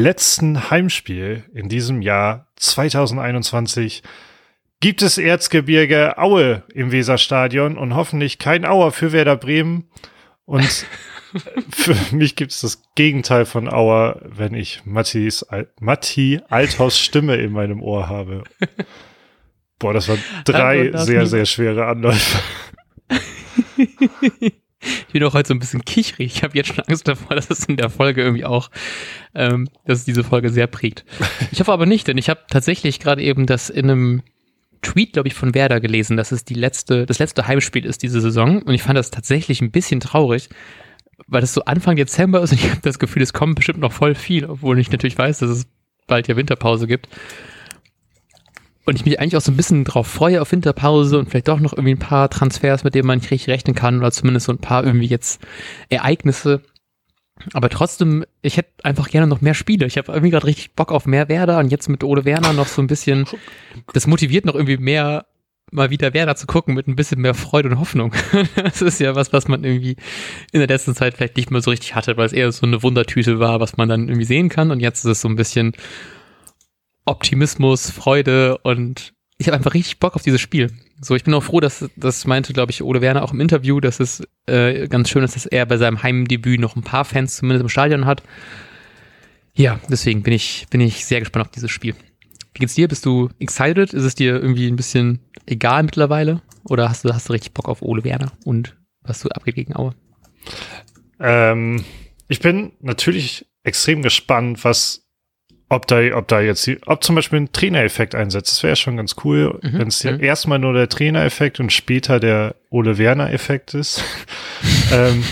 letzten Heimspiel in diesem Jahr 2021 gibt es Erzgebirge Aue im Weserstadion und hoffentlich kein Auer für Werder Bremen. Und für mich gibt es das Gegenteil von Auer, wenn ich Mattis, Matti Althaus Stimme in meinem Ohr habe. Boah, das waren drei sehr, sehr schwere Anläufe. Ich bin auch heute so ein bisschen kichrig. Ich habe jetzt schon Angst davor, dass es in der Folge irgendwie auch, ähm, dass es diese Folge sehr prägt. Ich hoffe aber nicht, denn ich habe tatsächlich gerade eben das in einem Tweet, glaube ich, von Werder gelesen, dass es die letzte, das letzte Heimspiel ist diese Saison. Und ich fand das tatsächlich ein bisschen traurig, weil das so Anfang Dezember ist und ich habe das Gefühl, es kommt bestimmt noch voll viel, obwohl ich natürlich weiß, dass es bald ja Winterpause gibt. Und ich mich eigentlich auch so ein bisschen drauf freue auf Winterpause und vielleicht doch noch irgendwie ein paar Transfers, mit denen man nicht richtig rechnen kann oder zumindest so ein paar irgendwie jetzt Ereignisse. Aber trotzdem, ich hätte einfach gerne noch mehr Spiele. Ich habe irgendwie gerade richtig Bock auf mehr Werder und jetzt mit Ole Werner noch so ein bisschen, das motiviert noch irgendwie mehr, mal wieder Werder zu gucken mit ein bisschen mehr Freude und Hoffnung. Das ist ja was, was man irgendwie in der letzten Zeit vielleicht nicht mehr so richtig hatte, weil es eher so eine Wundertüte war, was man dann irgendwie sehen kann. Und jetzt ist es so ein bisschen, Optimismus, Freude und ich habe einfach richtig Bock auf dieses Spiel. So, ich bin auch froh, dass das meinte, glaube ich, Ole Werner auch im Interview, dass es äh, ganz schön ist, dass er bei seinem Heimdebüt noch ein paar Fans zumindest im Stadion hat. Ja, deswegen bin ich, bin ich sehr gespannt auf dieses Spiel. Wie geht's dir? Bist du excited? Ist es dir irgendwie ein bisschen egal mittlerweile? Oder hast du, hast du richtig Bock auf Ole Werner und was du abgeht gegen Aue? Ähm, ich bin natürlich extrem gespannt, was ob da, ob da jetzt, ob zum Beispiel ein Trainereffekt einsetzt. Das wäre schon ganz cool, mhm. wenn es ja mhm. erstmal nur der Trainereffekt und später der Ole Werner-Effekt ist. ähm,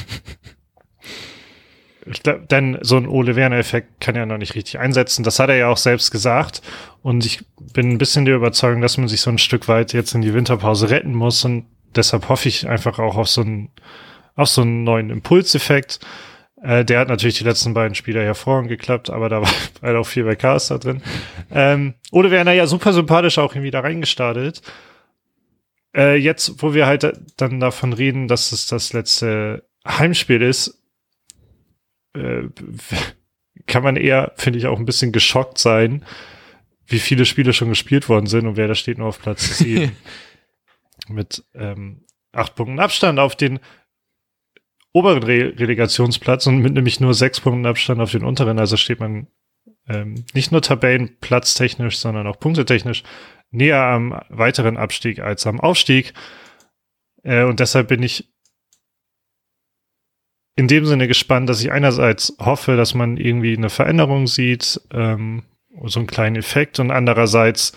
denn so ein Ole Werner-Effekt kann ja noch nicht richtig einsetzen. Das hat er ja auch selbst gesagt. Und ich bin ein bisschen der Überzeugung, dass man sich so ein Stück weit jetzt in die Winterpause retten muss. Und deshalb hoffe ich einfach auch auf so einen, auf so einen neuen Impulseffekt. Äh, der hat natürlich die letzten beiden Spieler hervorragend geklappt, aber da war halt auch viel bei Chaos da drin. Ähm, Ole Werner ja super sympathisch auch irgendwie da reingestartet. Äh, jetzt, wo wir halt dann davon reden, dass es das letzte Heimspiel ist, äh, kann man eher, finde ich, auch ein bisschen geschockt sein, wie viele Spiele schon gespielt worden sind und wer da steht nur auf Platz 10. mit ähm, acht Punkten Abstand auf den oberen Re Relegationsplatz und mit nämlich nur sechs Punkten Abstand auf den unteren. Also steht man ähm, nicht nur tabellenplatztechnisch, sondern auch punktetechnisch näher am weiteren Abstieg als am Aufstieg. Äh, und deshalb bin ich in dem Sinne gespannt, dass ich einerseits hoffe, dass man irgendwie eine Veränderung sieht, ähm, so einen kleinen Effekt und andererseits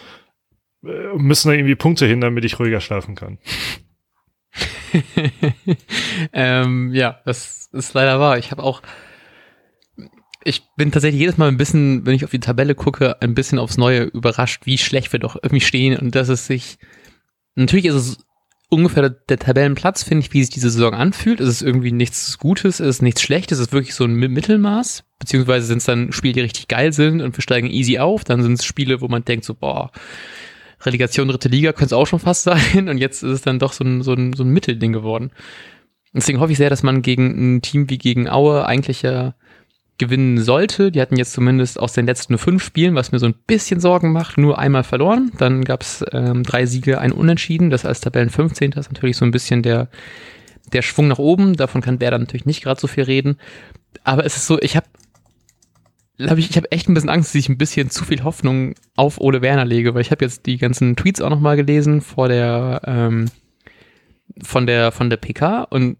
äh, müssen da irgendwie Punkte hin, damit ich ruhiger schlafen kann. ähm, ja, das ist leider wahr. Ich habe auch, ich bin tatsächlich jedes Mal ein bisschen, wenn ich auf die Tabelle gucke, ein bisschen aufs Neue überrascht, wie schlecht wir doch irgendwie stehen und dass es sich, natürlich ist es ungefähr der, Tabellenplatz, finde ich, wie sich diese Saison anfühlt. Es ist irgendwie nichts Gutes, es ist nichts Schlechtes, es ist wirklich so ein Mittelmaß, beziehungsweise sind es dann Spiele, die richtig geil sind und wir steigen easy auf, dann sind es Spiele, wo man denkt so, boah, Relegation dritte Liga könnte es auch schon fast sein und jetzt ist es dann doch so ein, so ein, so ein Mittelding geworden. Deswegen hoffe ich sehr, dass man gegen ein Team wie gegen Aue eigentlich ja gewinnen sollte. Die hatten jetzt zumindest aus den letzten fünf Spielen, was mir so ein bisschen Sorgen macht, nur einmal verloren. Dann gab es ähm, drei Siege, ein Unentschieden. Das als Tabellen 15. ist natürlich so ein bisschen der, der Schwung nach oben. Davon kann Werder natürlich nicht gerade so viel reden. Aber es ist so, ich habe hab ich, ich habe echt ein bisschen Angst, dass ich ein bisschen zu viel Hoffnung auf Ole Werner lege, weil ich habe jetzt die ganzen Tweets auch nochmal gelesen vor der ähm, von der von der PK und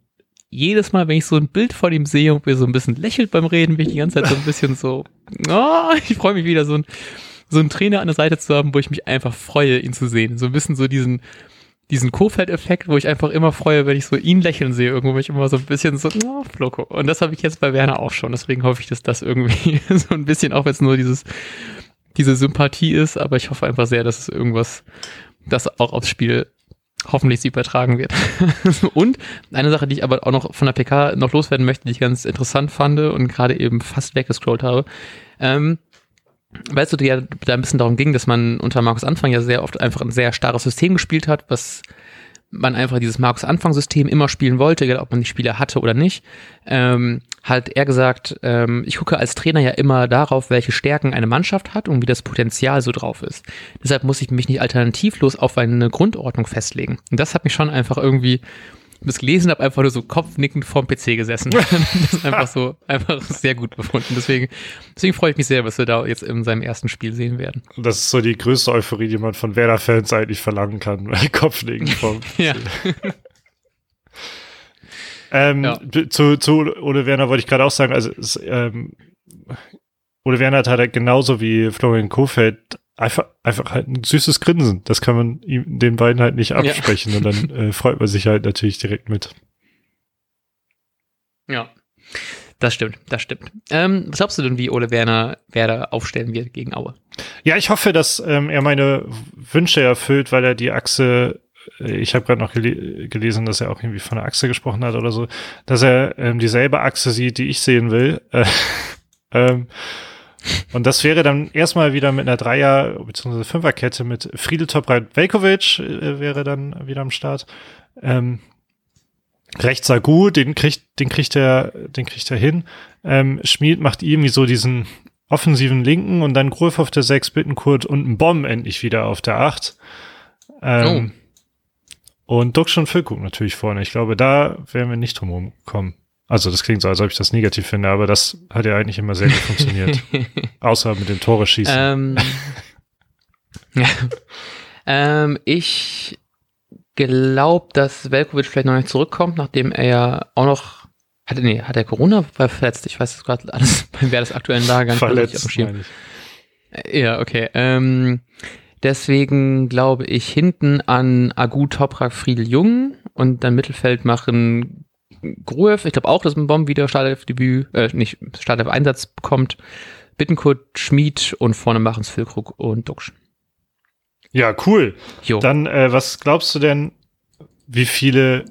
jedes Mal, wenn ich so ein Bild von ihm sehe und mir so ein bisschen lächelt beim Reden, bin ich die ganze Zeit so ein bisschen so, oh, ich freue mich wieder so ein so einen Trainer an der Seite zu haben, wo ich mich einfach freue, ihn zu sehen. So ein bisschen so diesen diesen Kofeld-Effekt, wo ich einfach immer freue, wenn ich so ihn lächeln sehe, irgendwo bin ich immer so ein bisschen so, oh, Floko. Und das habe ich jetzt bei Werner auch schon. Deswegen hoffe ich, dass das irgendwie so ein bisschen, auch wenn es nur dieses, diese Sympathie ist, aber ich hoffe einfach sehr, dass es irgendwas, das auch aufs Spiel hoffentlich sie übertragen wird. und eine Sache, die ich aber auch noch von der PK noch loswerden möchte, die ich ganz interessant fand und gerade eben fast weggescrollt habe. Ähm, weißt du, ja da ein bisschen darum ging, dass man unter Markus Anfang ja sehr oft einfach ein sehr starres System gespielt hat, was man einfach dieses Markus-Anfang-System immer spielen wollte, egal ob man die Spieler hatte oder nicht, ähm, hat er gesagt, ähm, ich gucke als Trainer ja immer darauf, welche Stärken eine Mannschaft hat und wie das Potenzial so drauf ist. Deshalb muss ich mich nicht alternativlos auf eine Grundordnung festlegen. Und das hat mich schon einfach irgendwie das gelesen habe, einfach nur so kopfnickend vorm PC gesessen. das ist einfach so, einfach sehr gut befunden. Deswegen, deswegen freue ich mich sehr, was wir da jetzt in seinem ersten Spiel sehen werden. Das ist so die größte Euphorie, die man von Werder-Fans eigentlich verlangen kann. Kopfnicken vorm PC. ja. ähm, ja. Zu, zu Ole Werner wollte ich gerade auch sagen, also es, ähm, Ole Werner hat halt genauso wie Florian Kofeld einfach, einfach halt ein süßes Grinsen. Das kann man ihm, den beiden halt nicht absprechen ja. und dann äh, freut man sich halt natürlich direkt mit. Ja, das stimmt, das stimmt. Ähm, was glaubst du denn, wie Ole Werner Werder aufstellen wird gegen Aue? Ja, ich hoffe, dass ähm, er meine Wünsche erfüllt, weil er die Achse äh, ich habe gerade noch gele gelesen, dass er auch irgendwie von der Achse gesprochen hat oder so, dass er ähm, dieselbe Achse sieht, die ich sehen will. Äh, ähm, und das wäre dann erstmal wieder mit einer Dreier- bzw. Fünferkette mit Friedel Topreit Velkovic äh, wäre dann wieder am Start. Ähm, rechts Sagu, den kriegt, den kriegt er, den kriegt er hin. Ähm, Schmied macht irgendwie so diesen offensiven Linken und dann Gruf auf der 6, Bittenkurt und ein Bomb endlich wieder auf der 8. Ähm, oh. Und Duxch und Füllkrug natürlich vorne. Ich glaube, da werden wir nicht drum kommen. Also das klingt so, als ob ich das negativ finde, aber das hat ja eigentlich immer sehr gut funktioniert. Außer mit dem Tore schießen. Ähm, ja. ähm, ich glaube, dass Velkovic vielleicht noch nicht zurückkommt, nachdem er ja auch noch hat, nee, hat er Corona verletzt? Ich weiß gerade alles Wer des aktuellen Lage gar nicht verletzt, auf dem Ja, okay. Ähm, deswegen glaube ich hinten an Agu Toprak Friedel Jung und dann Mittelfeld machen Gruev, ich glaube auch, dass ein Bomb wieder Startelf-Debüt, äh, nicht Startelf-Einsatz bekommt. Bittenkurt, Schmied und vorne machen es Füllkrug und Duxch. Ja, cool. Jo. Dann, äh, was glaubst du denn, wie viele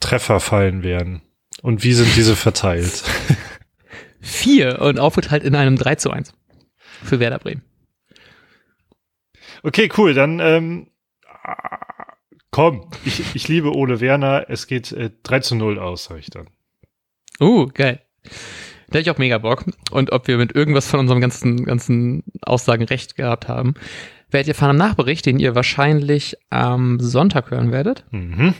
Treffer fallen werden? Und wie sind diese verteilt? Vier und aufgeteilt in einem 3 zu 1 für Werder Bremen. Okay, cool. Dann ähm, Komm, ich, ich liebe Ole Werner. Es geht äh, 3 zu 0 aus, sag ich dann. Uh, geil. Da hätte ich auch mega Bock. Und ob wir mit irgendwas von unserem ganzen, ganzen Aussagen recht gehabt haben, werdet ihr fahren am Nachbericht, den ihr wahrscheinlich am Sonntag hören werdet. Mhm.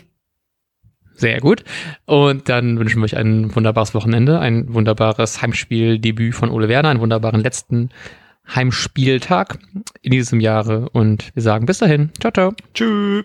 Sehr gut. Und dann wünschen wir euch ein wunderbares Wochenende, ein wunderbares Heimspieldebüt von Ole Werner, einen wunderbaren letzten Heimspieltag in diesem Jahre. Und wir sagen bis dahin. Ciao, ciao. Tschüss.